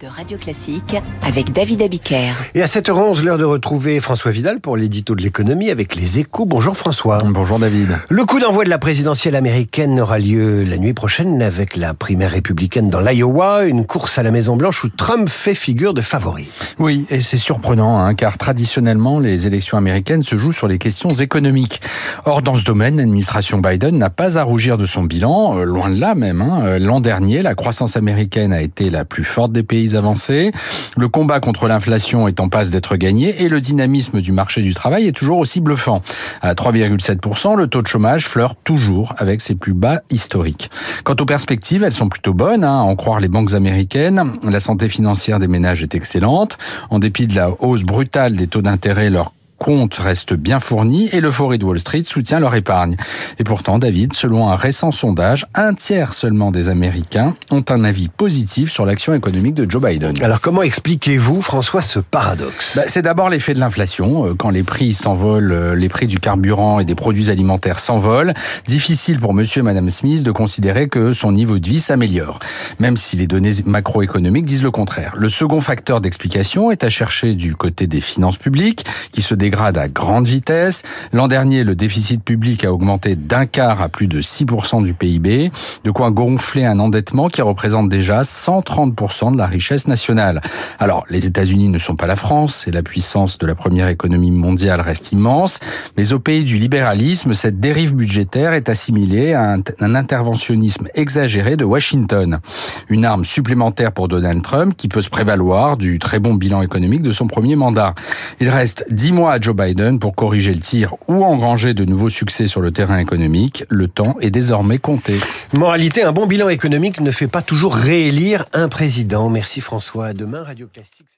de Radio Classique avec David Abiker. Et à 7h11, l'heure de retrouver François Vidal pour l'édito de l'économie avec les échos. Bonjour François. Bonjour David. Le coup d'envoi de la présidentielle américaine aura lieu la nuit prochaine avec la primaire républicaine dans l'Iowa, une course à la Maison Blanche où Trump fait figure de favori. Oui, et c'est surprenant, hein, car traditionnellement, les élections américaines se jouent sur les questions économiques. Or, dans ce domaine, l'administration Biden n'a pas à rougir de son bilan, euh, loin de là même. Hein. L'an dernier, la croissance américaine a été la plus forte des pays avancés. Le combat contre l'inflation est en passe d'être gagné et le dynamisme du marché du travail est toujours aussi bluffant. À 3,7%, le taux de chômage flirte toujours avec ses plus bas historiques. Quant aux perspectives, elles sont plutôt bonnes, hein, à en croire les banques américaines. La santé financière des ménages est excellente. En dépit de la hausse brutale des taux d'intérêt, leur compte reste bien fourni et l'euphorie de Wall Street soutient leur épargne. Et pourtant, David, selon un récent sondage, un tiers seulement des Américains ont un avis positif sur l'action économique de Joe Biden. Alors comment expliquez-vous, François, ce paradoxe? Bah, C'est d'abord l'effet de l'inflation. Euh, quand les prix s'envolent, euh, les prix du carburant et des produits alimentaires s'envolent, difficile pour monsieur et madame Smith de considérer que son niveau de vie s'améliore, même si les données macroéconomiques disent le contraire. Le second facteur d'explication est à chercher du côté des finances publiques, qui se dégrade à grande vitesse. L'an dernier, le déficit public a augmenté d'un quart à plus de 6% du PIB, de quoi gonfler un endettement qui représente déjà 130% de la richesse nationale. Alors, les États-Unis ne sont pas la France et la puissance de la première économie mondiale reste immense, mais au pays du libéralisme, cette dérive budgétaire est assimilée à un, un interventionnisme exagéré de Washington. Une arme supplémentaire pour Donald Trump qui peut se prévaloir du très bon bilan économique de son premier mandat. Il reste dix mois à Joe Biden pour corriger le tir ou engranger de nouveaux succès sur le terrain économique. Le temps est désormais compté. Moralité, un bon bilan économique ne fait pas toujours réélire un président. Merci François. À demain, Radio Classique.